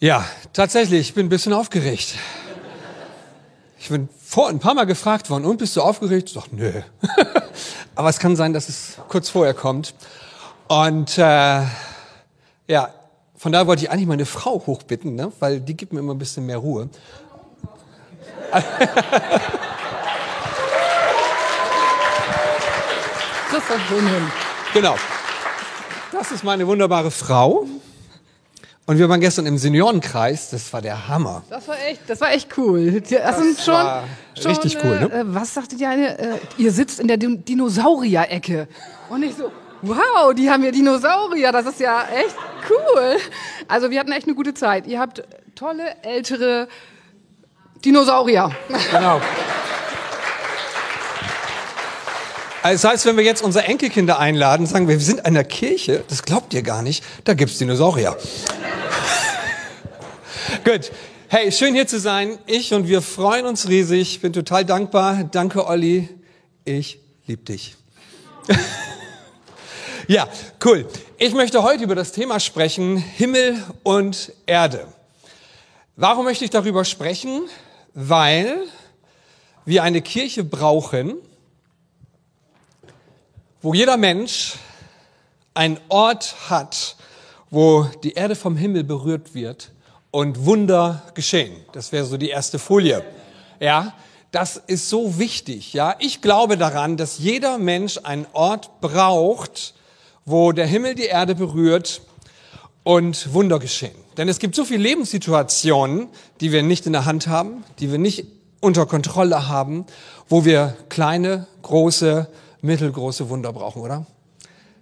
Ja, tatsächlich, ich bin ein bisschen aufgeregt. Ich bin vor ein paar Mal gefragt worden, und bist du aufgeregt? Ich sag, nö. Aber es kann sein, dass es kurz vorher kommt. Und äh, ja, von daher wollte ich eigentlich meine Frau hochbitten, ne? weil die gibt mir immer ein bisschen mehr Ruhe. Christoph Schönhin. Genau. Das ist meine wunderbare Frau. Und wir waren gestern im Seniorenkreis, das war der Hammer. Das war echt, das war echt cool. Das, das sind schon, war schon richtig cool, ne? Äh, was sagte die eine? Äh, ihr sitzt in der Din- Dinosaurier-Ecke. Und ich so, wow, die haben ja Dinosaurier, das ist ja echt cool. Also wir hatten echt eine gute Zeit. Ihr habt tolle, ältere Dinosaurier. Genau. Also das heißt, wenn wir jetzt unsere Enkelkinder einladen, sagen wir, wir sind in der Kirche, das glaubt ihr gar nicht, da gibt's Dinosaurier. Gut. Hey, schön hier zu sein. Ich und wir freuen uns riesig. Bin total dankbar. Danke, Olli. Ich lieb dich. ja, cool. Ich möchte heute über das Thema sprechen, Himmel und Erde. Warum möchte ich darüber sprechen? Weil wir eine Kirche brauchen, wo jeder Mensch einen Ort hat, wo die Erde vom Himmel berührt wird und Wunder geschehen. Das wäre so die erste Folie. Ja, das ist so wichtig. Ja, ich glaube daran, dass jeder Mensch einen Ort braucht, wo der Himmel die Erde berührt und Wunder geschehen. Denn es gibt so viele Lebenssituationen, die wir nicht in der Hand haben, die wir nicht unter Kontrolle haben, wo wir kleine, große, mittelgroße Wunder brauchen, oder?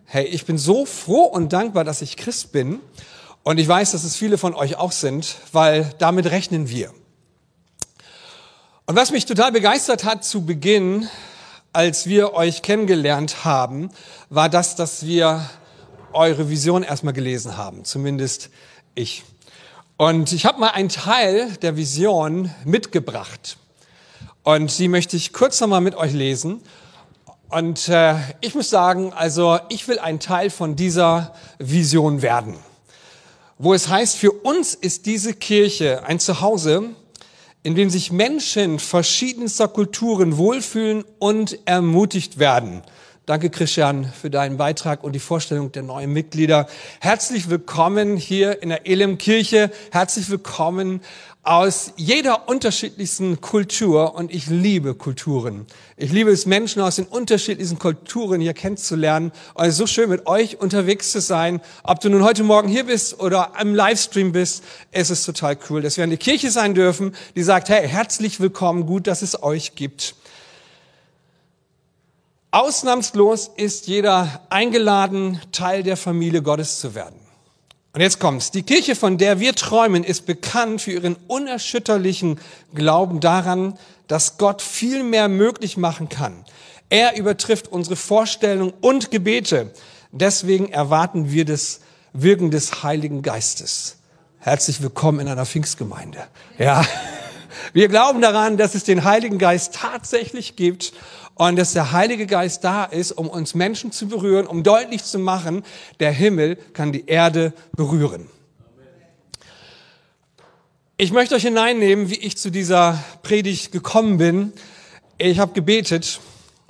Hey, ich bin so froh und dankbar, dass ich Christ bin. Und ich weiß, dass es viele von euch auch sind, weil damit rechnen wir. Und was mich total begeistert hat zu Beginn, als wir euch kennengelernt haben, war das, dass wir eure Vision erstmal gelesen haben, zumindest ich. Und ich habe mal einen Teil der Vision mitgebracht. Und die möchte ich kurz nochmal mit euch lesen. Und äh, ich muss sagen, also ich will ein Teil von dieser Vision werden, wo es heißt, für uns ist diese Kirche ein Zuhause, in dem sich Menschen verschiedenster Kulturen wohlfühlen und ermutigt werden. Danke, Christian, für deinen Beitrag und die Vorstellung der neuen Mitglieder. Herzlich willkommen hier in der Elim Kirche. Herzlich willkommen aus jeder unterschiedlichsten Kultur und ich liebe Kulturen. Ich liebe es, Menschen aus den unterschiedlichsten Kulturen hier kennenzulernen. Und es ist so schön, mit euch unterwegs zu sein. Ob du nun heute Morgen hier bist oder im Livestream bist, es ist total cool, dass wir eine Kirche sein dürfen, die sagt, hey, herzlich willkommen, gut, dass es euch gibt. Ausnahmslos ist jeder eingeladen, Teil der Familie Gottes zu werden. Und jetzt kommt's. Die Kirche, von der wir träumen, ist bekannt für ihren unerschütterlichen Glauben daran, dass Gott viel mehr möglich machen kann. Er übertrifft unsere Vorstellungen und Gebete. Deswegen erwarten wir das Wirken des Heiligen Geistes. Herzlich willkommen in einer Pfingstgemeinde. Ja. Wir glauben daran, dass es den Heiligen Geist tatsächlich gibt und dass der Heilige Geist da ist, um uns Menschen zu berühren, um deutlich zu machen, der Himmel kann die Erde berühren. Ich möchte euch hineinnehmen, wie ich zu dieser Predigt gekommen bin. Ich habe gebetet,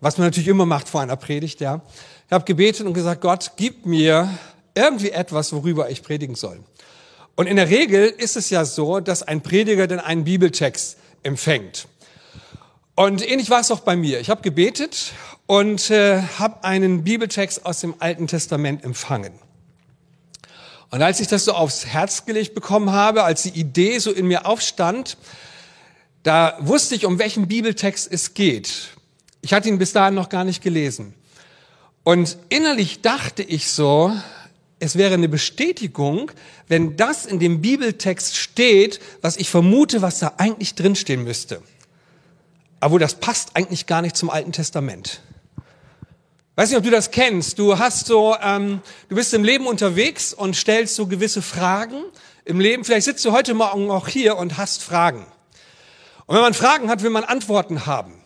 was man natürlich immer macht vor einer Predigt, ja. Ich habe gebetet und gesagt, Gott, gib mir irgendwie etwas, worüber ich predigen soll. Und in der Regel ist es ja so, dass ein Prediger dann einen Bibeltext empfängt. Und ähnlich war es auch bei mir. Ich habe gebetet und äh, habe einen Bibeltext aus dem Alten Testament empfangen. Und als ich das so aufs Herz gelegt bekommen habe, als die Idee so in mir aufstand, da wusste ich, um welchen Bibeltext es geht. Ich hatte ihn bis dahin noch gar nicht gelesen. Und innerlich dachte ich so, es wäre eine Bestätigung, wenn das in dem Bibeltext steht, was ich vermute, was da eigentlich drinstehen müsste. Aber das passt eigentlich gar nicht zum Alten Testament. Weiß nicht, ob du das kennst. Du hast so, ähm, du bist im Leben unterwegs und stellst so gewisse Fragen im Leben. Vielleicht sitzt du heute Morgen auch hier und hast Fragen. Und wenn man Fragen hat, will man Antworten haben.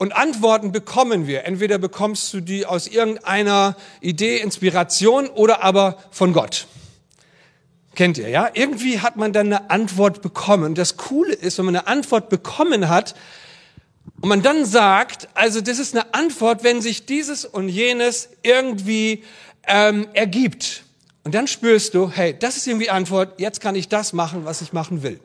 Und Antworten bekommen wir. Entweder bekommst du die aus irgendeiner Idee, Inspiration oder aber von Gott. Kennt ihr, ja? Irgendwie hat man dann eine Antwort bekommen. Das Coole ist, wenn man eine Antwort bekommen hat und man dann sagt, also das ist eine Antwort, wenn sich dieses und jenes irgendwie ähm, ergibt. Und dann spürst du, hey, das ist irgendwie Antwort, jetzt kann ich das machen, was ich machen will.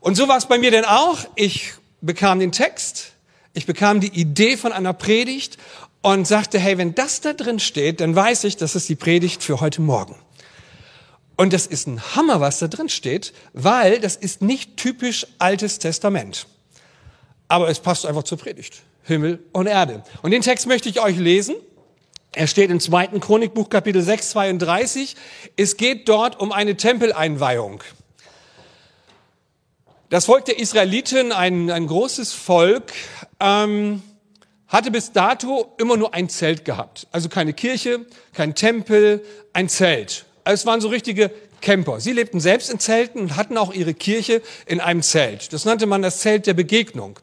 Und so war es bei mir denn auch. Ich bekam den Text, ich bekam die Idee von einer Predigt und sagte, hey, wenn das da drin steht, dann weiß ich, das ist die Predigt für heute Morgen. Und das ist ein Hammer, was da drin steht, weil das ist nicht typisch Altes Testament. Aber es passt einfach zur Predigt. Himmel und Erde. Und den Text möchte ich euch lesen. Er steht im zweiten Chronikbuch Kapitel 6, 32. Es geht dort um eine Tempeleinweihung. Das Volk der Israeliten, ein, ein großes Volk, ähm, hatte bis dato immer nur ein Zelt gehabt. Also keine Kirche, kein Tempel, ein Zelt. Also es waren so richtige Camper. Sie lebten selbst in Zelten und hatten auch ihre Kirche in einem Zelt. Das nannte man das Zelt der Begegnung.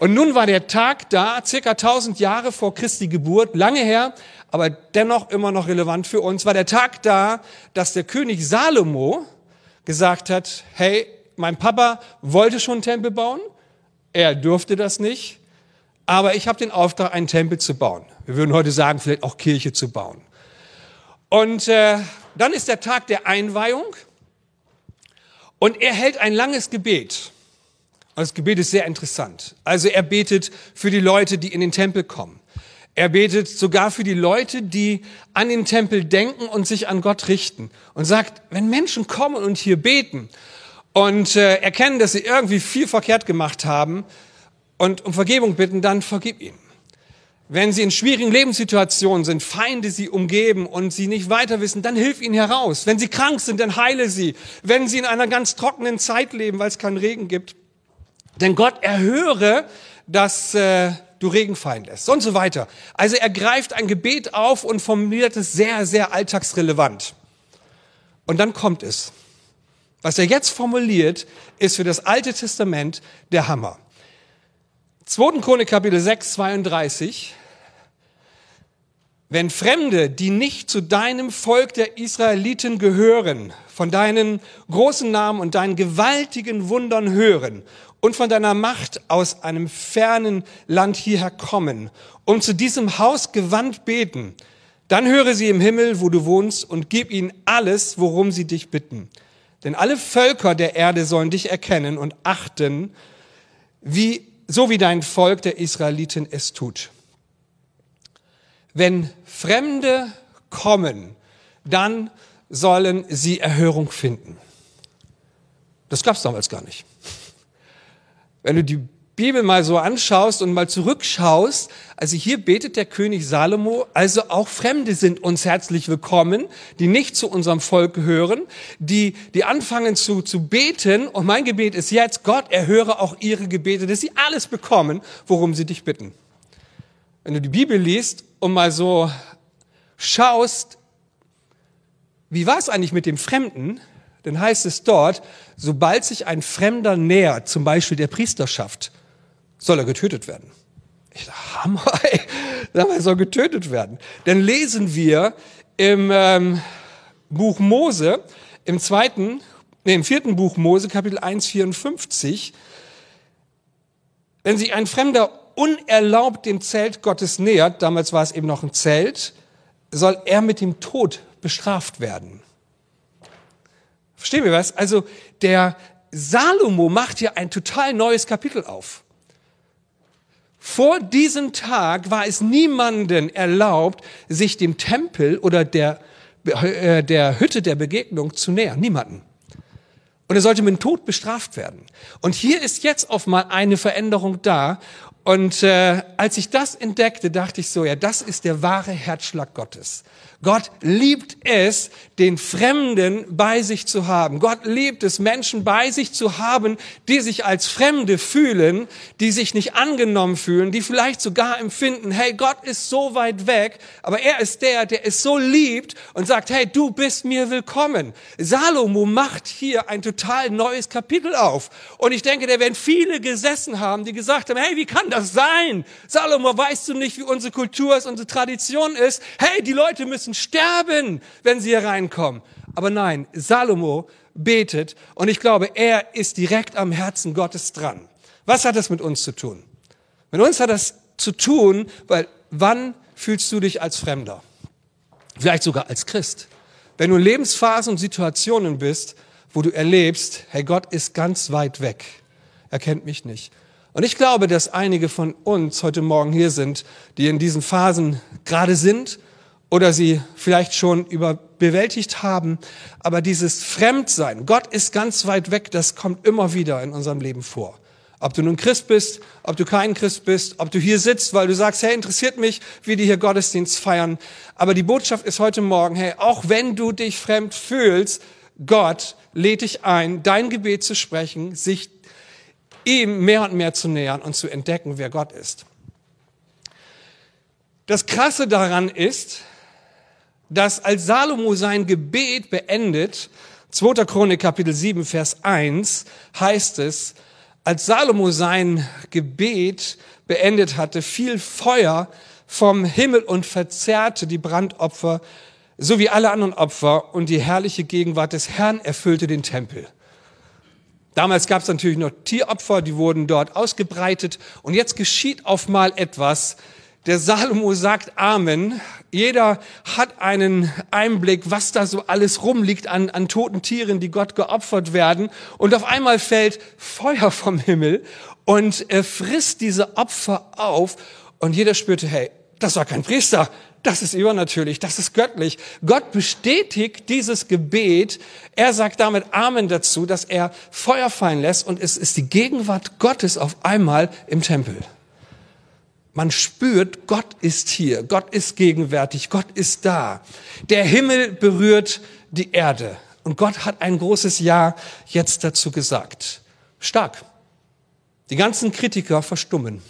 Und nun war der Tag da, circa 1000 Jahre vor Christi Geburt, lange her, aber dennoch immer noch relevant für uns, war der Tag da, dass der König Salomo gesagt hat, hey, mein Papa wollte schon einen Tempel bauen, er durfte das nicht, aber ich habe den Auftrag, einen Tempel zu bauen. Wir würden heute sagen, vielleicht auch Kirche zu bauen. Und äh, dann ist der Tag der Einweihung und er hält ein langes Gebet. Und das Gebet ist sehr interessant. Also er betet für die Leute, die in den Tempel kommen. Er betet sogar für die Leute, die an den Tempel denken und sich an Gott richten. Und sagt, wenn Menschen kommen und hier beten und äh, erkennen, dass sie irgendwie viel verkehrt gemacht haben und um Vergebung bitten, dann vergib ihnen. Wenn sie in schwierigen Lebenssituationen sind, Feinde sie umgeben und sie nicht weiter wissen, dann hilf ihnen heraus. Wenn sie krank sind, dann heile sie. Wenn sie in einer ganz trockenen Zeit leben, weil es keinen Regen gibt, denn Gott erhöre, dass äh, du Regen fallen lässt und so weiter. Also er greift ein Gebet auf und formuliert es sehr, sehr alltagsrelevant. Und dann kommt es. Was er jetzt formuliert, ist für das Alte Testament der Hammer. 2. Chronik Kapitel 6, 32. Wenn Fremde, die nicht zu deinem Volk der Israeliten gehören, von deinen großen Namen und deinen gewaltigen Wundern hören und von deiner Macht aus einem fernen Land hierher kommen, um zu diesem Haus gewandt beten, dann höre sie im Himmel, wo du wohnst, und gib ihnen alles, worum sie dich bitten. Denn alle Völker der Erde sollen dich erkennen und achten, wie, so wie dein Volk der Israeliten es tut. Wenn Fremde kommen, dann sollen sie Erhörung finden. Das gab es damals gar nicht. Wenn du die Bibel mal so anschaust und mal zurückschaust, also hier betet der König Salomo, also auch Fremde sind uns herzlich willkommen, die nicht zu unserem Volk gehören, die, die anfangen zu, zu beten. Und mein Gebet ist jetzt, Gott erhöre auch ihre Gebete, dass sie alles bekommen, worum sie dich bitten. Wenn du die Bibel liest und mal so schaust, wie war es eigentlich mit dem Fremden, dann heißt es dort, sobald sich ein Fremder nähert, zum Beispiel der Priesterschaft, soll er getötet werden. Ich dachte, Hammer, ey, er soll getötet werden. Dann lesen wir im ähm, Buch Mose, im zweiten, nee, im vierten Buch Mose, Kapitel 1, 54, wenn sich ein Fremder unerlaubt dem Zelt Gottes nähert, damals war es eben noch ein Zelt, soll er mit dem Tod bestraft werden. Verstehen wir was? Also der Salomo macht hier ein total neues Kapitel auf. Vor diesem Tag war es niemanden erlaubt, sich dem Tempel oder der, äh, der Hütte der Begegnung zu nähern. Niemanden. Und er sollte mit dem Tod bestraft werden. Und hier ist jetzt auf mal eine Veränderung da. Und äh, als ich das entdeckte, dachte ich so, ja, das ist der wahre Herzschlag Gottes. Gott liebt es, den Fremden bei sich zu haben. Gott liebt es, Menschen bei sich zu haben, die sich als Fremde fühlen, die sich nicht angenommen fühlen, die vielleicht sogar empfinden, hey, Gott ist so weit weg, aber er ist der, der es so liebt und sagt, hey, du bist mir willkommen. Salomo macht hier ein total neues Kapitel auf. Und ich denke, da werden viele gesessen haben, die gesagt haben, hey, wie kann das sein? Salomo, weißt du nicht, wie unsere Kultur ist, unsere Tradition ist? Hey, die Leute müssen sterben, wenn sie hier reinkommen. Aber nein, Salomo betet und ich glaube, er ist direkt am Herzen Gottes dran. Was hat das mit uns zu tun? Mit uns hat das zu tun, weil wann fühlst du dich als Fremder? Vielleicht sogar als Christ. Wenn du in Lebensphasen und Situationen bist, wo du erlebst, hey, Gott ist ganz weit weg. Er kennt mich nicht. Und ich glaube, dass einige von uns heute Morgen hier sind, die in diesen Phasen gerade sind oder sie vielleicht schon überbewältigt haben. Aber dieses Fremdsein, Gott ist ganz weit weg, das kommt immer wieder in unserem Leben vor. Ob du nun Christ bist, ob du kein Christ bist, ob du hier sitzt, weil du sagst, hey, interessiert mich, wie die hier Gottesdienst feiern. Aber die Botschaft ist heute Morgen, hey, auch wenn du dich fremd fühlst, Gott lädt dich ein, dein Gebet zu sprechen, sich ihm mehr und mehr zu nähern und zu entdecken, wer Gott ist. Das Krasse daran ist, dass als Salomo sein Gebet beendet, 2. Chronik Kapitel 7, Vers 1, heißt es, als Salomo sein Gebet beendet hatte, fiel Feuer vom Himmel und verzerrte die Brandopfer sowie alle anderen Opfer und die herrliche Gegenwart des Herrn erfüllte den Tempel. Damals gab es natürlich noch Tieropfer, die wurden dort ausgebreitet. Und jetzt geschieht auf mal etwas. Der Salomo sagt Amen. Jeder hat einen Einblick, was da so alles rumliegt an, an toten Tieren, die Gott geopfert werden. Und auf einmal fällt Feuer vom Himmel und er frisst diese Opfer auf. Und jeder spürte, hey, das war kein Priester, das ist übernatürlich, das ist göttlich. Gott bestätigt dieses Gebet. Er sagt damit Amen dazu, dass er Feuer fallen lässt und es ist die Gegenwart Gottes auf einmal im Tempel. Man spürt, Gott ist hier, Gott ist gegenwärtig, Gott ist da. Der Himmel berührt die Erde und Gott hat ein großes Ja jetzt dazu gesagt. Stark. Die ganzen Kritiker verstummen.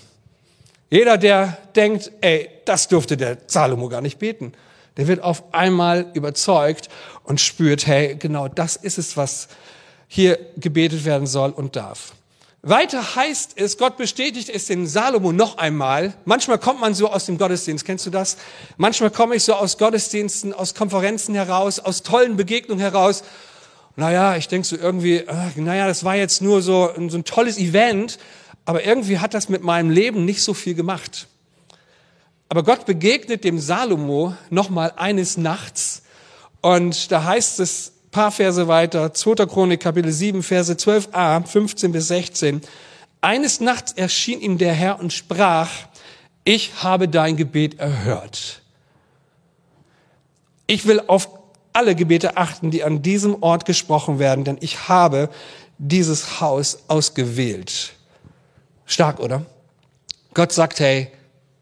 Jeder, der denkt, ey, das durfte der Salomo gar nicht beten, der wird auf einmal überzeugt und spürt, hey, genau das ist es, was hier gebetet werden soll und darf. Weiter heißt es, Gott bestätigt es den Salomo noch einmal. Manchmal kommt man so aus dem Gottesdienst, kennst du das? Manchmal komme ich so aus Gottesdiensten, aus Konferenzen heraus, aus tollen Begegnungen heraus. Naja, ich denke so irgendwie, naja, das war jetzt nur so, so ein tolles Event, aber irgendwie hat das mit meinem Leben nicht so viel gemacht. Aber Gott begegnet dem Salomo nochmal eines Nachts und da heißt es paar Verse weiter, 2. Chronik Kapitel 7, Verse 12a, 15 bis 16. Eines Nachts erschien ihm der Herr und sprach, ich habe dein Gebet erhört. Ich will auf alle Gebete achten, die an diesem Ort gesprochen werden, denn ich habe dieses Haus ausgewählt. Stark, oder? Gott sagt, hey,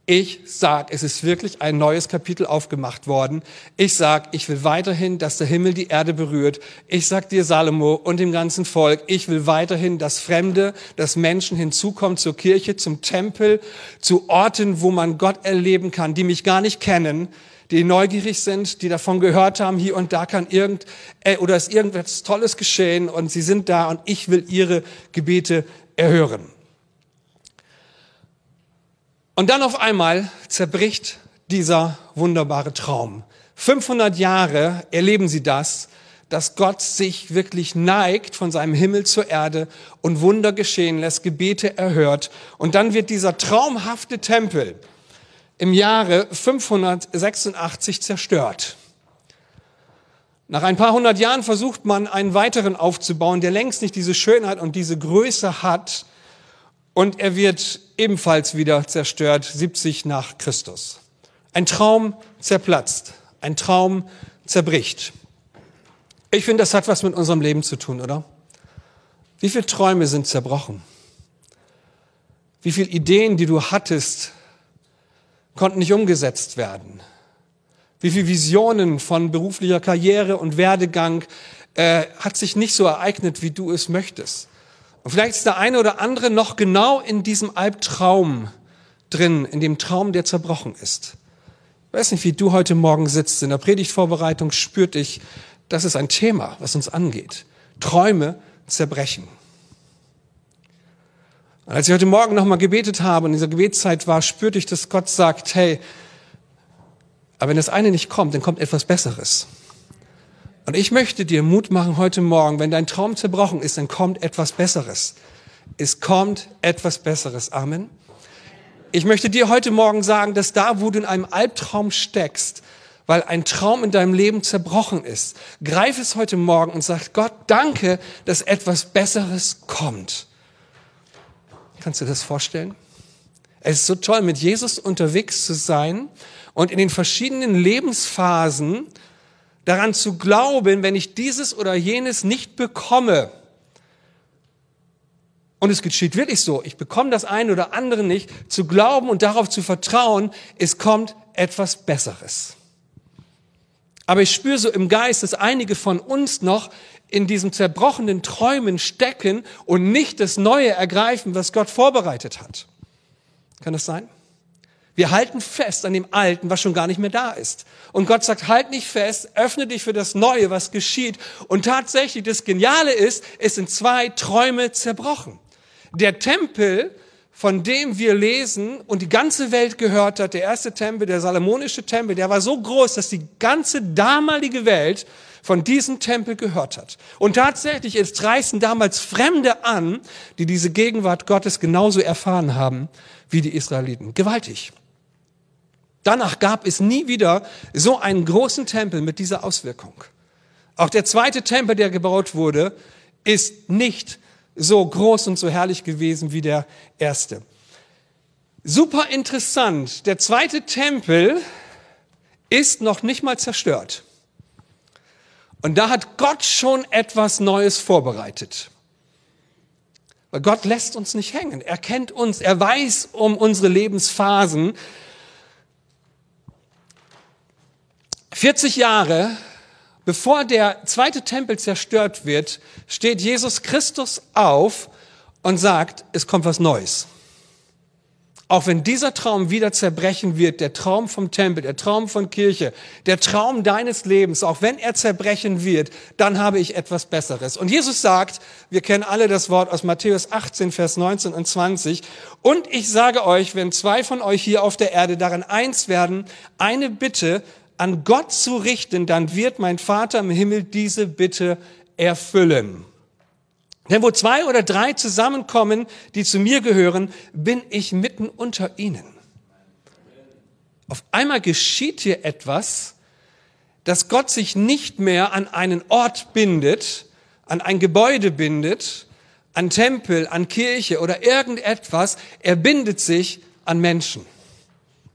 ich sag, es ist wirklich ein neues Kapitel aufgemacht worden. Ich sag, ich will weiterhin, dass der Himmel die Erde berührt. Ich sag dir, Salomo und dem ganzen Volk, ich will weiterhin, dass Fremde, dass Menschen hinzukommen zur Kirche, zum Tempel, zu Orten, wo man Gott erleben kann, die mich gar nicht kennen, die neugierig sind, die davon gehört haben, hier und da kann irgend, äh, oder ist irgendwas Tolles geschehen und sie sind da und ich will ihre Gebete erhören. Und dann auf einmal zerbricht dieser wunderbare Traum. 500 Jahre erleben sie das, dass Gott sich wirklich neigt von seinem Himmel zur Erde und Wunder geschehen lässt, Gebete erhört. Und dann wird dieser traumhafte Tempel im Jahre 586 zerstört. Nach ein paar hundert Jahren versucht man, einen weiteren aufzubauen, der längst nicht diese Schönheit und diese Größe hat, und er wird ebenfalls wieder zerstört, 70 nach Christus. Ein Traum zerplatzt, ein Traum zerbricht. Ich finde, das hat was mit unserem Leben zu tun, oder? Wie viele Träume sind zerbrochen? Wie viele Ideen, die du hattest, konnten nicht umgesetzt werden? Wie viele Visionen von beruflicher Karriere und Werdegang äh, hat sich nicht so ereignet, wie du es möchtest? Und vielleicht ist der eine oder andere noch genau in diesem Albtraum drin, in dem Traum, der zerbrochen ist. Ich weiß nicht, wie du heute Morgen sitzt. In der Predigtvorbereitung spürt dich, das ist ein Thema, was uns angeht. Träume zerbrechen. Und als ich heute Morgen nochmal gebetet habe und in dieser Gebetszeit war, spürte ich, dass Gott sagt, hey, aber wenn das eine nicht kommt, dann kommt etwas Besseres. Und ich möchte dir Mut machen heute Morgen, wenn dein Traum zerbrochen ist, dann kommt etwas Besseres. Es kommt etwas Besseres. Amen. Ich möchte dir heute Morgen sagen, dass da, wo du in einem Albtraum steckst, weil ein Traum in deinem Leben zerbrochen ist, greif es heute Morgen und sag Gott, danke, dass etwas Besseres kommt. Kannst du das vorstellen? Es ist so toll, mit Jesus unterwegs zu sein und in den verschiedenen Lebensphasen daran zu glauben, wenn ich dieses oder jenes nicht bekomme, und es geschieht wirklich so, ich bekomme das eine oder andere nicht, zu glauben und darauf zu vertrauen, es kommt etwas Besseres. Aber ich spüre so im Geist, dass einige von uns noch in diesem zerbrochenen Träumen stecken und nicht das Neue ergreifen, was Gott vorbereitet hat. Kann das sein? Wir halten fest an dem Alten, was schon gar nicht mehr da ist. Und Gott sagt, halt nicht fest, öffne dich für das Neue, was geschieht. Und tatsächlich, das Geniale ist, es sind zwei Träume zerbrochen. Der Tempel von dem wir lesen und die ganze Welt gehört hat, der erste Tempel, der salomonische Tempel, der war so groß, dass die ganze damalige Welt von diesem Tempel gehört hat. Und tatsächlich, es reisten damals Fremde an, die diese Gegenwart Gottes genauso erfahren haben wie die Israeliten. Gewaltig. Danach gab es nie wieder so einen großen Tempel mit dieser Auswirkung. Auch der zweite Tempel, der gebaut wurde, ist nicht so groß und so herrlich gewesen wie der erste. Super interessant. Der zweite Tempel ist noch nicht mal zerstört. Und da hat Gott schon etwas Neues vorbereitet. Weil Gott lässt uns nicht hängen. Er kennt uns. Er weiß um unsere Lebensphasen. 40 Jahre Bevor der zweite Tempel zerstört wird, steht Jesus Christus auf und sagt, es kommt was Neues. Auch wenn dieser Traum wieder zerbrechen wird, der Traum vom Tempel, der Traum von Kirche, der Traum deines Lebens, auch wenn er zerbrechen wird, dann habe ich etwas Besseres. Und Jesus sagt, wir kennen alle das Wort aus Matthäus 18, Vers 19 und 20, und ich sage euch, wenn zwei von euch hier auf der Erde daran eins werden, eine Bitte an Gott zu richten, dann wird mein Vater im Himmel diese Bitte erfüllen. Denn wo zwei oder drei zusammenkommen, die zu mir gehören, bin ich mitten unter ihnen. Auf einmal geschieht hier etwas, dass Gott sich nicht mehr an einen Ort bindet, an ein Gebäude bindet, an Tempel, an Kirche oder irgendetwas. Er bindet sich an Menschen.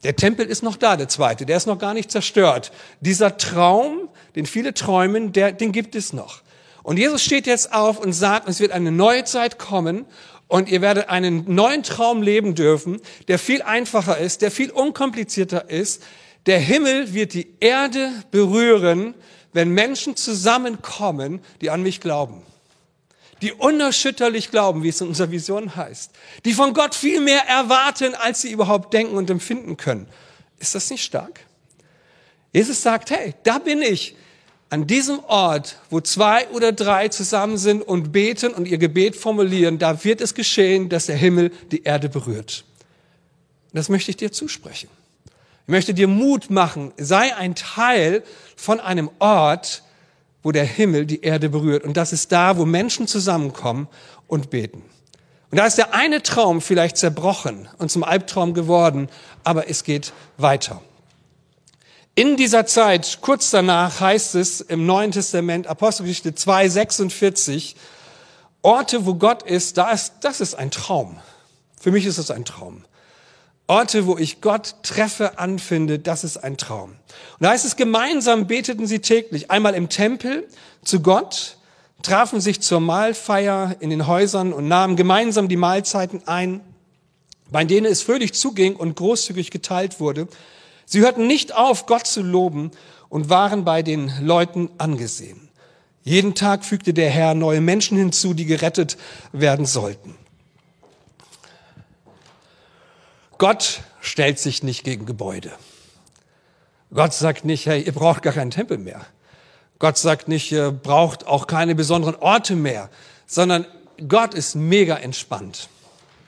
Der Tempel ist noch da, der zweite, der ist noch gar nicht zerstört. Dieser Traum, den viele träumen, der, den gibt es noch. Und Jesus steht jetzt auf und sagt, es wird eine neue Zeit kommen und ihr werdet einen neuen Traum leben dürfen, der viel einfacher ist, der viel unkomplizierter ist. Der Himmel wird die Erde berühren, wenn Menschen zusammenkommen, die an mich glauben die unerschütterlich glauben, wie es in unserer Vision heißt, die von Gott viel mehr erwarten, als sie überhaupt denken und empfinden können. Ist das nicht stark? Jesus sagt, hey, da bin ich, an diesem Ort, wo zwei oder drei zusammen sind und beten und ihr Gebet formulieren, da wird es geschehen, dass der Himmel die Erde berührt. Das möchte ich dir zusprechen. Ich möchte dir Mut machen, sei ein Teil von einem Ort, wo der Himmel die Erde berührt. Und das ist da, wo Menschen zusammenkommen und beten. Und da ist der eine Traum vielleicht zerbrochen und zum Albtraum geworden, aber es geht weiter. In dieser Zeit, kurz danach, heißt es im Neuen Testament, Apostelgeschichte 2, 46, Orte, wo Gott ist, da ist, das ist ein Traum. Für mich ist es ein Traum. Orte, wo ich Gott treffe, anfinde, das ist ein Traum. Und da heißt es, gemeinsam beteten sie täglich, einmal im Tempel zu Gott, trafen sich zur Mahlfeier in den Häusern und nahmen gemeinsam die Mahlzeiten ein, bei denen es fröhlich zuging und großzügig geteilt wurde. Sie hörten nicht auf, Gott zu loben und waren bei den Leuten angesehen. Jeden Tag fügte der Herr neue Menschen hinzu, die gerettet werden sollten. Gott stellt sich nicht gegen Gebäude. Gott sagt nicht, hey, ihr braucht gar keinen Tempel mehr. Gott sagt nicht, ihr braucht auch keine besonderen Orte mehr, sondern Gott ist mega entspannt.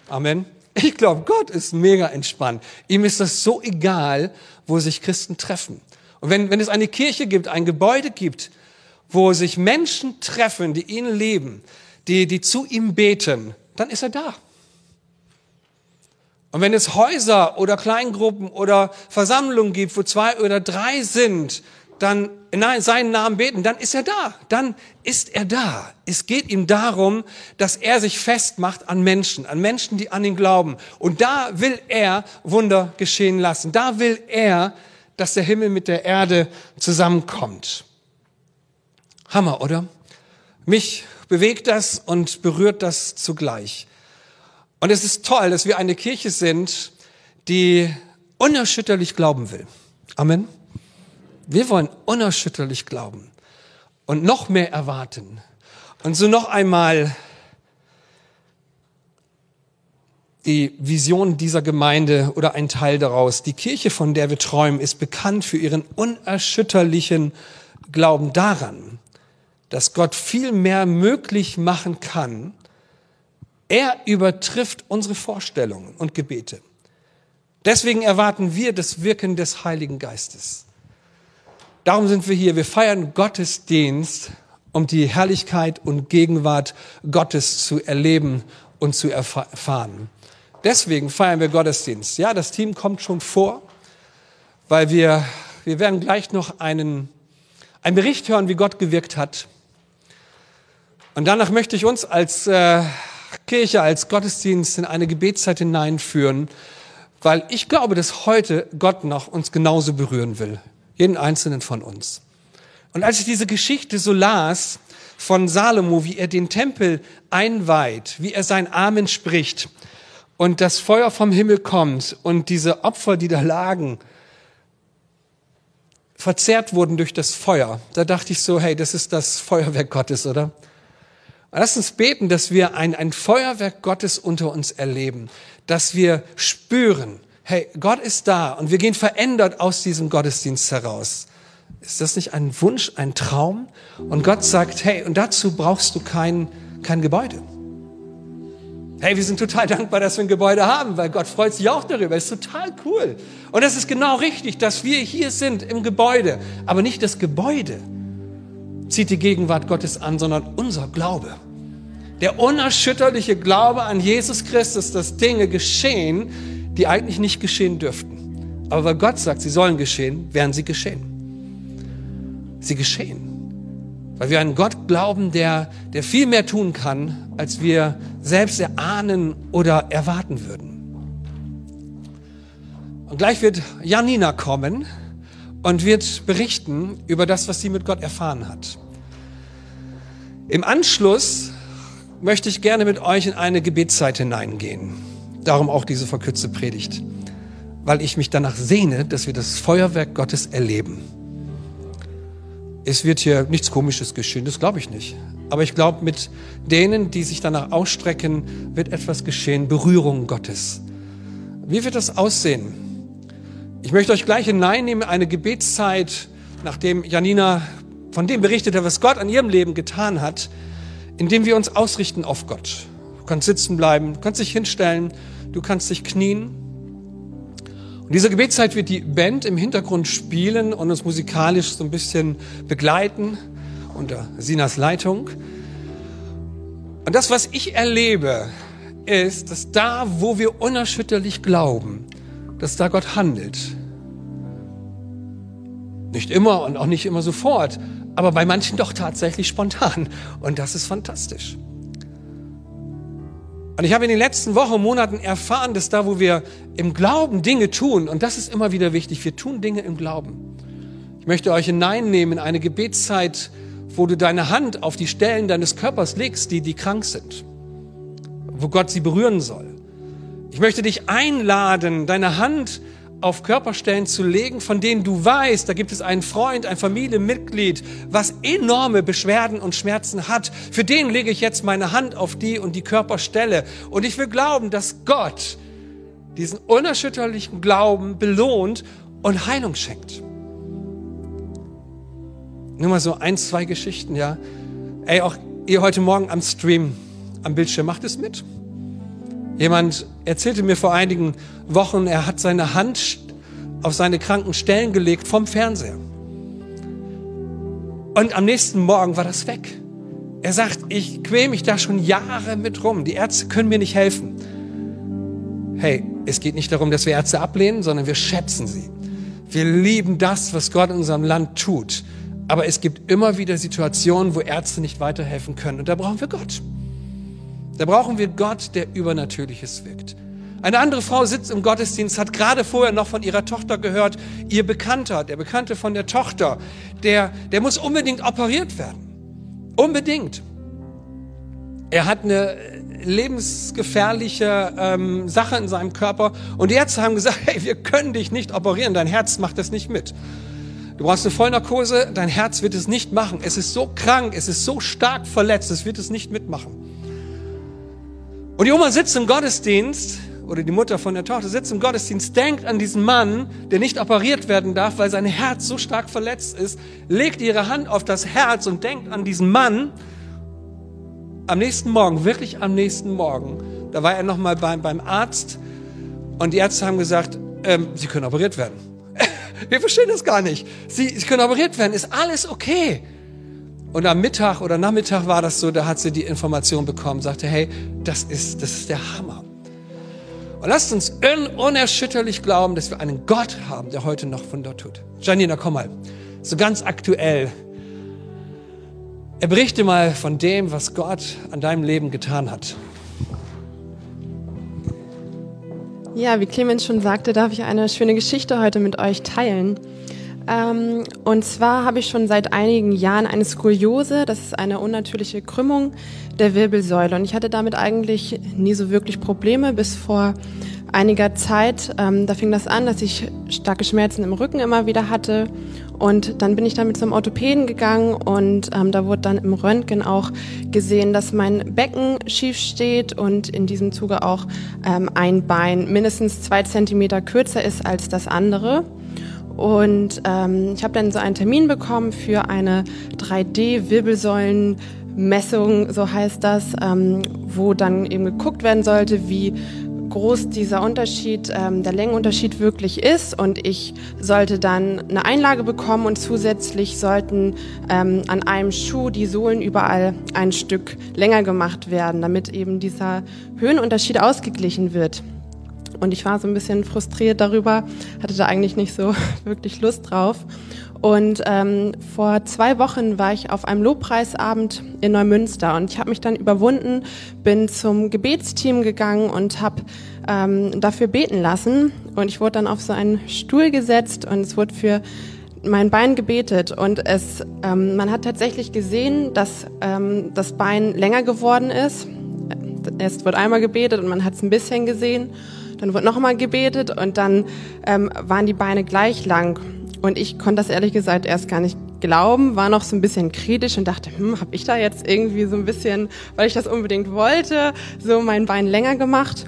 Amen. Ich glaube, Gott ist mega entspannt. Ihm ist das so egal, wo sich Christen treffen. Und wenn, wenn es eine Kirche gibt, ein Gebäude gibt, wo sich Menschen treffen, die ihn lieben, die, die zu ihm beten, dann ist er da. Und wenn es Häuser oder Kleingruppen oder Versammlungen gibt, wo zwei oder drei sind, dann in seinen Namen beten, dann ist er da. Dann ist er da. Es geht ihm darum, dass er sich festmacht an Menschen, an Menschen, die an ihn glauben. Und da will er Wunder geschehen lassen. Da will er, dass der Himmel mit der Erde zusammenkommt. Hammer, oder? Mich bewegt das und berührt das zugleich. Und es ist toll, dass wir eine Kirche sind, die unerschütterlich glauben will. Amen. Wir wollen unerschütterlich glauben und noch mehr erwarten. Und so noch einmal die Vision dieser Gemeinde oder ein Teil daraus. Die Kirche, von der wir träumen, ist bekannt für ihren unerschütterlichen Glauben daran, dass Gott viel mehr möglich machen kann, er übertrifft unsere Vorstellungen und Gebete. Deswegen erwarten wir das Wirken des Heiligen Geistes. Darum sind wir hier. Wir feiern Gottesdienst, um die Herrlichkeit und Gegenwart Gottes zu erleben und zu erfahren. Deswegen feiern wir Gottesdienst. Ja, das Team kommt schon vor, weil wir, wir werden gleich noch einen, einen Bericht hören, wie Gott gewirkt hat. Und danach möchte ich uns als äh, Kirche, als Gottesdienst in eine Gebetszeit hineinführen, weil ich glaube, dass heute Gott noch uns genauso berühren will. Jeden einzelnen von uns. Und als ich diese Geschichte so las von Salomo, wie er den Tempel einweiht, wie er sein Amen spricht und das Feuer vom Himmel kommt und diese Opfer, die da lagen, verzehrt wurden durch das Feuer, da dachte ich so, hey, das ist das Feuerwerk Gottes, oder? Lass uns beten, dass wir ein, ein Feuerwerk Gottes unter uns erleben, dass wir spüren, hey, Gott ist da und wir gehen verändert aus diesem Gottesdienst heraus. Ist das nicht ein Wunsch, ein Traum? Und Gott sagt, hey, und dazu brauchst du kein, kein Gebäude. Hey, wir sind total dankbar, dass wir ein Gebäude haben, weil Gott freut sich auch darüber. Ist total cool. Und es ist genau richtig, dass wir hier sind im Gebäude. Aber nicht das Gebäude zieht die Gegenwart Gottes an, sondern unser Glaube. Der unerschütterliche Glaube an Jesus Christus, dass Dinge geschehen, die eigentlich nicht geschehen dürften. Aber weil Gott sagt, sie sollen geschehen, werden sie geschehen. Sie geschehen. Weil wir an Gott glauben, der, der viel mehr tun kann, als wir selbst erahnen oder erwarten würden. Und gleich wird Janina kommen und wird berichten über das, was sie mit Gott erfahren hat. Im Anschluss möchte ich gerne mit euch in eine Gebetszeit hineingehen. Darum auch diese verkürzte Predigt. Weil ich mich danach sehne, dass wir das Feuerwerk Gottes erleben. Es wird hier nichts Komisches geschehen, das glaube ich nicht. Aber ich glaube, mit denen, die sich danach ausstrecken, wird etwas geschehen, Berührung Gottes. Wie wird das aussehen? Ich möchte euch gleich hineinnehmen, eine Gebetszeit, nachdem Janina von dem berichtet er, was Gott an ihrem Leben getan hat, indem wir uns ausrichten auf Gott. Du kannst sitzen bleiben, du kannst dich hinstellen, du kannst dich knien. Und diese Gebetszeit wird die Band im Hintergrund spielen und uns musikalisch so ein bisschen begleiten unter Sinas Leitung. Und das, was ich erlebe, ist, dass da, wo wir unerschütterlich glauben, dass da Gott handelt. Nicht immer und auch nicht immer sofort, aber bei manchen doch tatsächlich spontan. Und das ist fantastisch. Und ich habe in den letzten Wochen und Monaten erfahren, dass da, wo wir im Glauben Dinge tun, und das ist immer wieder wichtig, wir tun Dinge im Glauben. Ich möchte euch hineinnehmen in eine Gebetszeit, wo du deine Hand auf die Stellen deines Körpers legst, die, die krank sind, wo Gott sie berühren soll. Ich möchte dich einladen, deine Hand auf Körperstellen zu legen, von denen du weißt, da gibt es einen Freund, ein Familienmitglied, was enorme Beschwerden und Schmerzen hat. Für den lege ich jetzt meine Hand auf die und die Körperstelle. Und ich will glauben, dass Gott diesen unerschütterlichen Glauben belohnt und Heilung schenkt. Nur mal so ein, zwei Geschichten, ja. Ey, auch ihr heute Morgen am Stream, am Bildschirm, macht es mit. Jemand erzählte mir vor einigen Wochen, er hat seine Hand auf seine kranken Stellen gelegt vom Fernseher. Und am nächsten Morgen war das weg. Er sagt, ich quäl mich da schon Jahre mit rum. Die Ärzte können mir nicht helfen. Hey, es geht nicht darum, dass wir Ärzte ablehnen, sondern wir schätzen sie. Wir lieben das, was Gott in unserem Land tut. Aber es gibt immer wieder Situationen, wo Ärzte nicht weiterhelfen können. Und da brauchen wir Gott. Da brauchen wir Gott, der Übernatürliches wirkt. Eine andere Frau sitzt im Gottesdienst, hat gerade vorher noch von ihrer Tochter gehört, ihr Bekannter, der Bekannte von der Tochter, der, der muss unbedingt operiert werden. Unbedingt. Er hat eine lebensgefährliche ähm, Sache in seinem Körper und die Ärzte haben gesagt, hey, wir können dich nicht operieren, dein Herz macht das nicht mit. Du brauchst eine Vollnarkose, dein Herz wird es nicht machen. Es ist so krank, es ist so stark verletzt, es wird es nicht mitmachen. Und die Oma sitzt im Gottesdienst oder die Mutter von der Tochter sitzt im Gottesdienst, denkt an diesen Mann, der nicht operiert werden darf, weil sein Herz so stark verletzt ist, legt ihre Hand auf das Herz und denkt an diesen Mann. Am nächsten Morgen, wirklich am nächsten Morgen, da war er nochmal beim, beim Arzt und die Ärzte haben gesagt, ähm, Sie können operiert werden. Wir verstehen das gar nicht. Sie, Sie können operiert werden, ist alles okay. Und am Mittag oder Nachmittag war das so, da hat sie die Information bekommen, sagte, hey, das ist, das ist der Hammer. Und lasst uns unerschütterlich glauben, dass wir einen Gott haben, der heute noch Wunder tut. Janina, komm mal. So ganz aktuell. Er berichte mal von dem, was Gott an deinem Leben getan hat. Ja, wie Clemens schon sagte, darf ich eine schöne Geschichte heute mit euch teilen. Ähm, und zwar habe ich schon seit einigen Jahren eine Skoliose, das ist eine unnatürliche Krümmung der Wirbelsäule. Und ich hatte damit eigentlich nie so wirklich Probleme bis vor einiger Zeit. Ähm, da fing das an, dass ich starke Schmerzen im Rücken immer wieder hatte. Und dann bin ich damit zum Orthopäden gegangen und ähm, da wurde dann im Röntgen auch gesehen, dass mein Becken schief steht und in diesem Zuge auch ähm, ein Bein mindestens zwei Zentimeter kürzer ist als das andere. Und ähm, ich habe dann so einen Termin bekommen für eine 3D-Wirbelsäulenmessung, so heißt das, ähm, wo dann eben geguckt werden sollte, wie groß dieser Unterschied, ähm, der Längenunterschied wirklich ist. Und ich sollte dann eine Einlage bekommen und zusätzlich sollten ähm, an einem Schuh die Sohlen überall ein Stück länger gemacht werden, damit eben dieser Höhenunterschied ausgeglichen wird. Und ich war so ein bisschen frustriert darüber, hatte da eigentlich nicht so wirklich Lust drauf. Und ähm, vor zwei Wochen war ich auf einem Lobpreisabend in Neumünster und ich habe mich dann überwunden, bin zum Gebetsteam gegangen und habe ähm, dafür beten lassen. Und ich wurde dann auf so einen Stuhl gesetzt und es wurde für mein Bein gebetet und es, ähm, man hat tatsächlich gesehen, dass ähm, das Bein länger geworden ist. Erst wurde einmal gebetet und man hat es ein bisschen gesehen. Dann wurde nochmal gebetet und dann ähm, waren die Beine gleich lang. Und ich konnte das ehrlich gesagt erst gar nicht glauben, war noch so ein bisschen kritisch und dachte, hm, habe ich da jetzt irgendwie so ein bisschen, weil ich das unbedingt wollte, so mein Bein länger gemacht.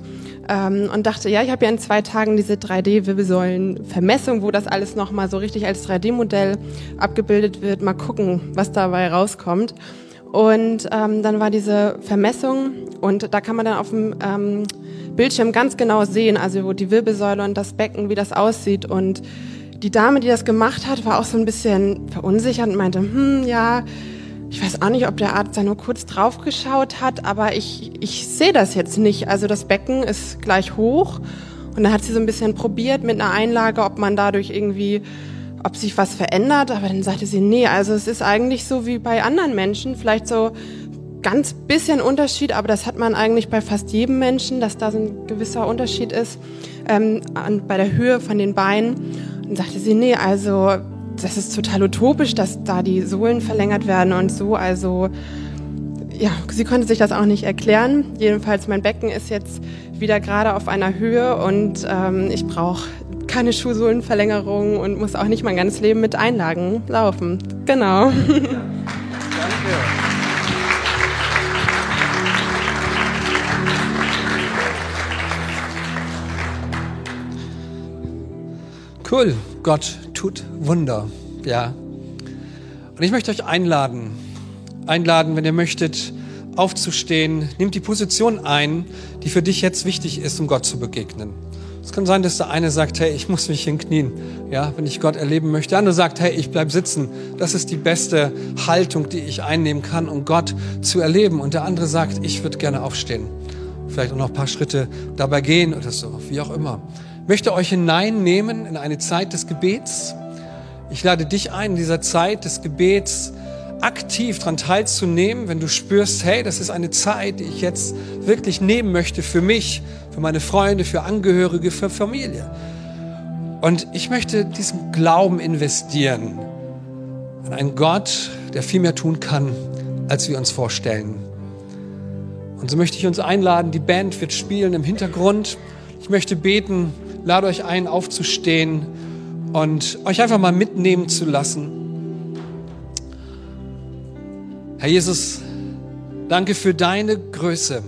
Ähm, und dachte, ja, ich habe ja in zwei Tagen diese 3D-Wirbelsäulen-Vermessung, wo das alles nochmal so richtig als 3D-Modell abgebildet wird. Mal gucken, was dabei rauskommt. Und ähm, dann war diese Vermessung und da kann man dann auf dem ähm, Bildschirm ganz genau sehen, also wo die Wirbelsäule und das Becken, wie das aussieht. Und die Dame, die das gemacht hat, war auch so ein bisschen verunsichert und meinte, hm, ja, ich weiß auch nicht, ob der Arzt da nur kurz drauf geschaut hat, aber ich, ich sehe das jetzt nicht. Also das Becken ist gleich hoch. Und dann hat sie so ein bisschen probiert mit einer Einlage, ob man dadurch irgendwie ob sich was verändert, aber dann sagte sie, nee, also es ist eigentlich so wie bei anderen Menschen, vielleicht so ganz bisschen Unterschied, aber das hat man eigentlich bei fast jedem Menschen, dass da so ein gewisser Unterschied ist ähm, an, bei der Höhe von den Beinen. Und sagte sie, nee, also das ist total utopisch, dass da die Sohlen verlängert werden und so. Also ja, sie konnte sich das auch nicht erklären. Jedenfalls mein Becken ist jetzt wieder gerade auf einer Höhe und ähm, ich brauche keine Schuhsohlenverlängerung und muss auch nicht mein ganzes Leben mit Einlagen laufen. Genau. Danke. Cool, Gott tut Wunder, ja. Und ich möchte euch einladen, einladen, wenn ihr möchtet, aufzustehen, nehmt die Position ein, die für dich jetzt wichtig ist, um Gott zu begegnen. Es kann sein, dass der eine sagt, hey, ich muss mich hinknien, ja, wenn ich Gott erleben möchte. Der andere sagt, hey, ich bleib sitzen. Das ist die beste Haltung, die ich einnehmen kann, um Gott zu erleben. Und der andere sagt, ich würde gerne aufstehen. Vielleicht auch noch ein paar Schritte dabei gehen oder so, wie auch immer. Ich möchte euch hineinnehmen in eine Zeit des Gebets. Ich lade dich ein, in dieser Zeit des Gebets aktiv daran teilzunehmen, wenn du spürst, hey, das ist eine Zeit, die ich jetzt wirklich nehmen möchte für mich, für meine Freunde, für Angehörige, für Familie. Und ich möchte diesen Glauben investieren an einen Gott, der viel mehr tun kann, als wir uns vorstellen. Und so möchte ich uns einladen, die Band wird spielen im Hintergrund. Ich möchte beten, lade euch ein, aufzustehen und euch einfach mal mitnehmen zu lassen Herr Jesus, danke für deine Größe.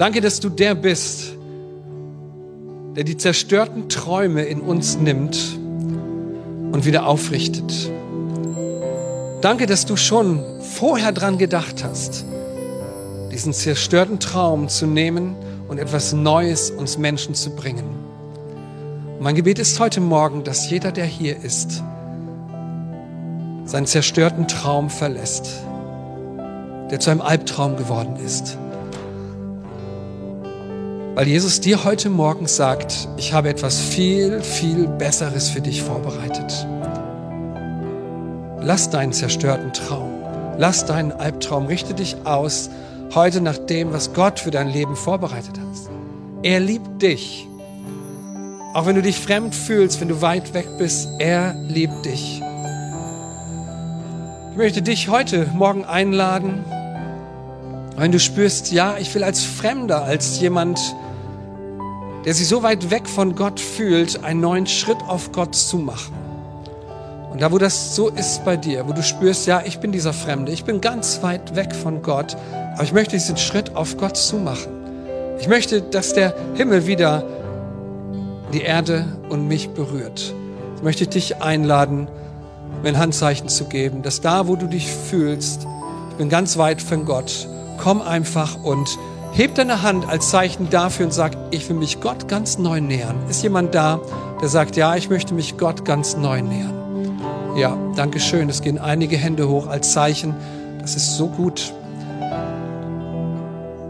Danke, dass du der bist, der die zerstörten Träume in uns nimmt und wieder aufrichtet. Danke, dass du schon vorher dran gedacht hast, diesen zerstörten Traum zu nehmen und etwas Neues uns Menschen zu bringen. Und mein Gebet ist heute Morgen, dass jeder, der hier ist, seinen zerstörten Traum verlässt, der zu einem Albtraum geworden ist. Weil Jesus dir heute Morgen sagt, ich habe etwas viel, viel Besseres für dich vorbereitet. Lass deinen zerstörten Traum, lass deinen Albtraum, richte dich aus heute nach dem, was Gott für dein Leben vorbereitet hat. Er liebt dich. Auch wenn du dich fremd fühlst, wenn du weit weg bist, er liebt dich. Ich möchte dich heute Morgen einladen, wenn du spürst, ja, ich will als Fremder, als jemand, der sich so weit weg von Gott fühlt, einen neuen Schritt auf Gott zu machen. Und da, wo das so ist bei dir, wo du spürst, ja, ich bin dieser Fremde, ich bin ganz weit weg von Gott, aber ich möchte diesen Schritt auf Gott zu machen. Ich möchte, dass der Himmel wieder die Erde und mich berührt. Ich möchte dich einladen, mir ein Handzeichen zu geben, dass da, wo du dich fühlst, ich bin ganz weit von Gott, komm einfach und heb deine Hand als Zeichen dafür und sag, ich will mich Gott ganz neu nähern. Ist jemand da, der sagt, ja, ich möchte mich Gott ganz neu nähern? Ja, danke schön. Es gehen einige Hände hoch als Zeichen. Das ist so gut.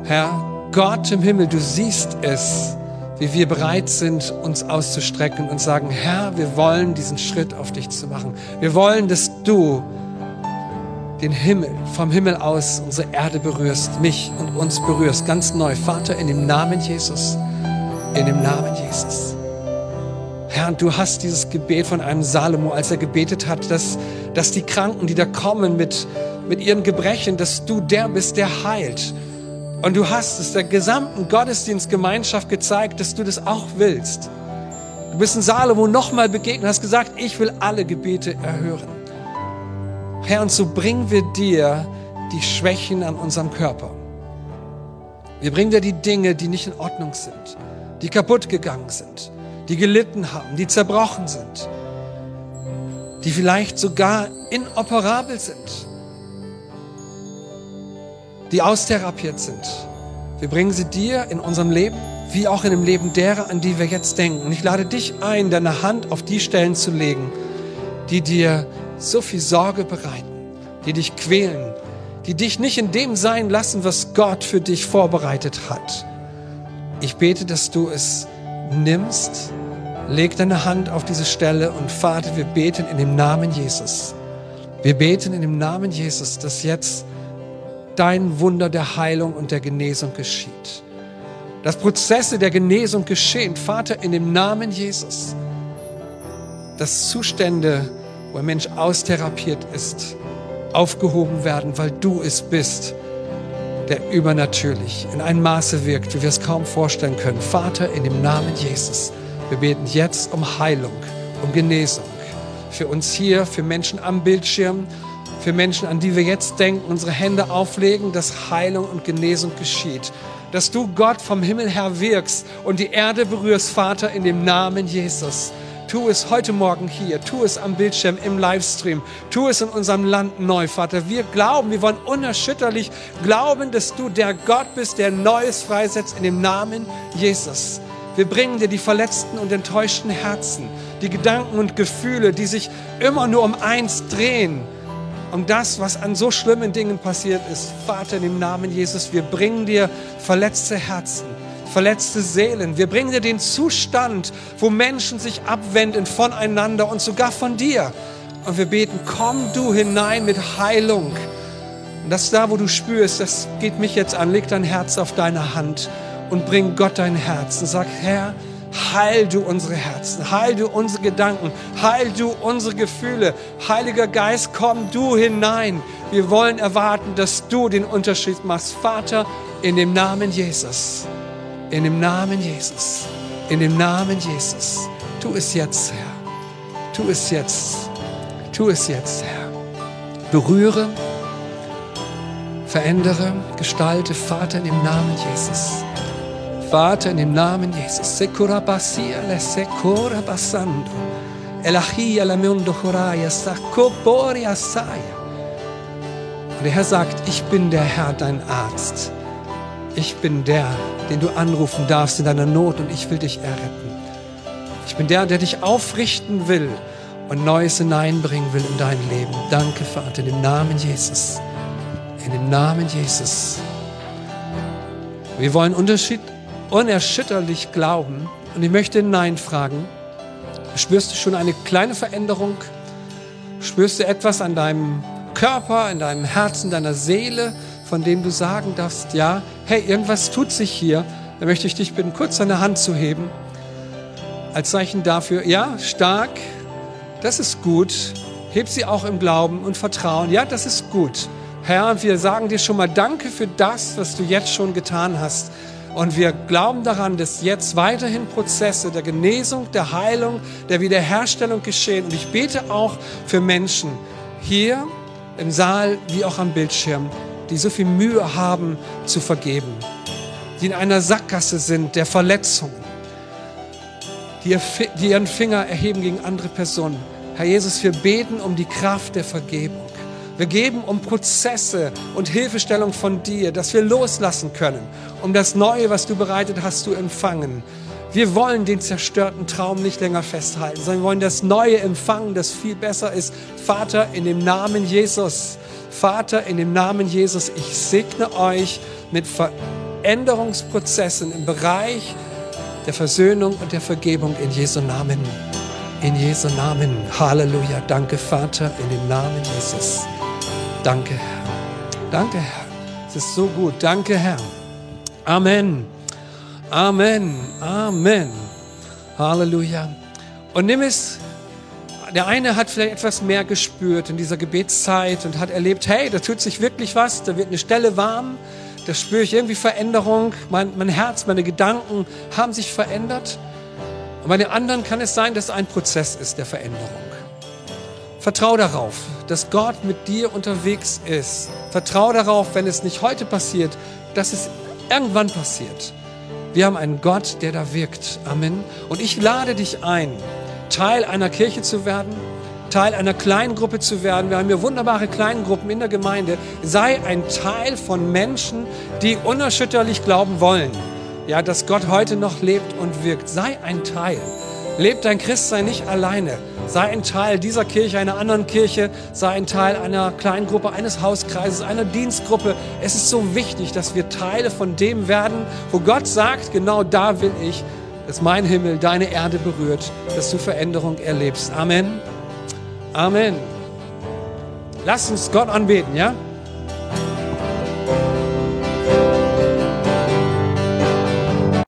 Herr, Gott im Himmel, du siehst es wie wir bereit sind, uns auszustrecken und sagen, Herr, wir wollen diesen Schritt auf dich zu machen. Wir wollen, dass du den Himmel, vom Himmel aus unsere Erde berührst, mich und uns berührst, ganz neu. Vater, in dem Namen Jesus, in dem Namen Jesus. Herr, du hast dieses Gebet von einem Salomo, als er gebetet hat, dass, dass die Kranken, die da kommen mit, mit ihren Gebrechen, dass du der bist, der heilt. Und du hast es der gesamten Gottesdienstgemeinschaft gezeigt, dass du das auch willst. Du bist in Salomo nochmal begegnet, hast gesagt, ich will alle Gebete erhören. Herr, und so bringen wir dir die Schwächen an unserem Körper. Wir bringen dir die Dinge, die nicht in Ordnung sind, die kaputt gegangen sind, die gelitten haben, die zerbrochen sind, die vielleicht sogar inoperabel sind die austherapiert sind. Wir bringen sie dir in unserem Leben, wie auch in dem Leben derer, an die wir jetzt denken. Und ich lade dich ein, deine Hand auf die Stellen zu legen, die dir so viel Sorge bereiten, die dich quälen, die dich nicht in dem sein lassen, was Gott für dich vorbereitet hat. Ich bete, dass du es nimmst, leg deine Hand auf diese Stelle und Vater, wir beten in dem Namen Jesus. Wir beten in dem Namen Jesus, dass jetzt dein Wunder der Heilung und der Genesung geschieht. Dass Prozesse der Genesung geschehen, Vater, in dem Namen Jesus. Dass Zustände, wo ein Mensch austherapiert ist, aufgehoben werden, weil du es bist, der übernatürlich in einem Maße wirkt, wie wir es kaum vorstellen können. Vater, in dem Namen Jesus, wir beten jetzt um Heilung, um Genesung. Für uns hier, für Menschen am Bildschirm, für Menschen, an die wir jetzt denken, unsere Hände auflegen, dass Heilung und Genesung geschieht. Dass du Gott vom Himmel her wirkst und die Erde berührst, Vater, in dem Namen Jesus. Tu es heute Morgen hier, tu es am Bildschirm, im Livestream, tu es in unserem Land neu, Vater. Wir glauben, wir wollen unerschütterlich glauben, dass du der Gott bist, der Neues freisetzt in dem Namen Jesus. Wir bringen dir die verletzten und enttäuschten Herzen, die Gedanken und Gefühle, die sich immer nur um eins drehen, um das, was an so schlimmen Dingen passiert ist. Vater, in dem Namen Jesus, wir bringen dir verletzte Herzen, verletzte Seelen. Wir bringen dir den Zustand, wo Menschen sich abwenden voneinander und sogar von dir. Und wir beten, komm du hinein mit Heilung. Und das da, wo du spürst, das geht mich jetzt an, leg dein Herz auf deine Hand und bring Gott dein Herz und sag, Herr, heil du unsere Herzen, heil du unsere Gedanken, heil du unsere Gefühle. Heiliger Geist, komm du hinein. Wir wollen erwarten, dass du den Unterschied machst. Vater, in dem Namen Jesus, in dem Namen Jesus, in dem Namen Jesus. Tu es jetzt, Herr. Tu es jetzt. Tu es jetzt, Herr. Berühre, verändere, gestalte, Vater, in dem Namen Jesus. Vater, in dem Namen Jesus. Sekura basia le sekura basando. Elachia la mundo choraya sakoporia saya. Und der Herr sagt, ich bin der Herr, dein Arzt. Ich bin der, den du anrufen darfst in deiner Not und ich will dich erretten. Ich bin der, der dich aufrichten will und Neues hineinbringen will in dein Leben. Danke, Vater, in dem Namen Jesus. In dem Namen Jesus. Wir wollen Unterschied unerschütterlich glauben. Und ich möchte hineinfragen, spürst du schon eine kleine Veränderung? Spürst du etwas an deinem Körper, in deinem Herzen, deiner Seele, von dem du sagen darfst, ja, hey, irgendwas tut sich hier. Dann möchte ich dich bitten, kurz deine Hand zu heben. Als Zeichen dafür, ja, stark, das ist gut. Heb sie auch im Glauben und Vertrauen. Ja, das ist gut. Herr, wir sagen dir schon mal Danke für das, was du jetzt schon getan hast. Und wir glauben daran, dass jetzt weiterhin Prozesse der Genesung, der Heilung, der Wiederherstellung geschehen. Und ich bete auch für Menschen hier im Saal wie auch am Bildschirm, die so viel Mühe haben zu vergeben, die in einer Sackgasse sind der Verletzungen, die, ihren Finger erheben gegen andere Personen. Herr Jesus, wir beten um die Kraft der Vergebung. Wir geben um Prozesse und Hilfestellung von dir, dass wir loslassen können, um das Neue, was du bereitet hast, zu empfangen. Wir wollen den zerstörten Traum nicht länger festhalten, sondern wir wollen das Neue empfangen, das viel besser ist. Vater, in dem Namen Jesus, Vater, in dem Namen Jesus, ich segne euch mit Veränderungsprozessen im Bereich der Versöhnung und der Vergebung in Jesu Namen. In Jesu Namen. Halleluja. Danke, Vater, in dem Namen Jesus. Danke, Herr. Danke, Herr. Es ist so gut. Danke, Herr. Amen. Amen. Amen. Halleluja. Und nimm es. Der eine hat vielleicht etwas mehr gespürt in dieser Gebetszeit und hat erlebt, hey, da tut sich wirklich was, da wird eine Stelle warm, da spüre ich irgendwie Veränderung, mein, mein Herz, meine Gedanken haben sich verändert. Und bei den anderen kann es sein, dass ein Prozess ist der Veränderung. Vertrau darauf, dass Gott mit dir unterwegs ist. Vertrau darauf, wenn es nicht heute passiert, dass es irgendwann passiert. Wir haben einen Gott, der da wirkt. Amen. Und ich lade dich ein, Teil einer Kirche zu werden, Teil einer kleinen Gruppe zu werden. Wir haben hier wunderbare kleinen Gruppen in der Gemeinde. Sei ein Teil von Menschen, die unerschütterlich glauben wollen. Ja, dass Gott heute noch lebt und wirkt. Sei ein Teil. Leb dein Christsein nicht alleine. Sei ein Teil dieser Kirche, einer anderen Kirche. Sei ein Teil einer kleinen Gruppe, eines Hauskreises, einer Dienstgruppe. Es ist so wichtig, dass wir Teile von dem werden, wo Gott sagt, genau da will ich, dass mein Himmel deine Erde berührt, dass du Veränderung erlebst. Amen. Amen. Lass uns Gott anbeten, ja?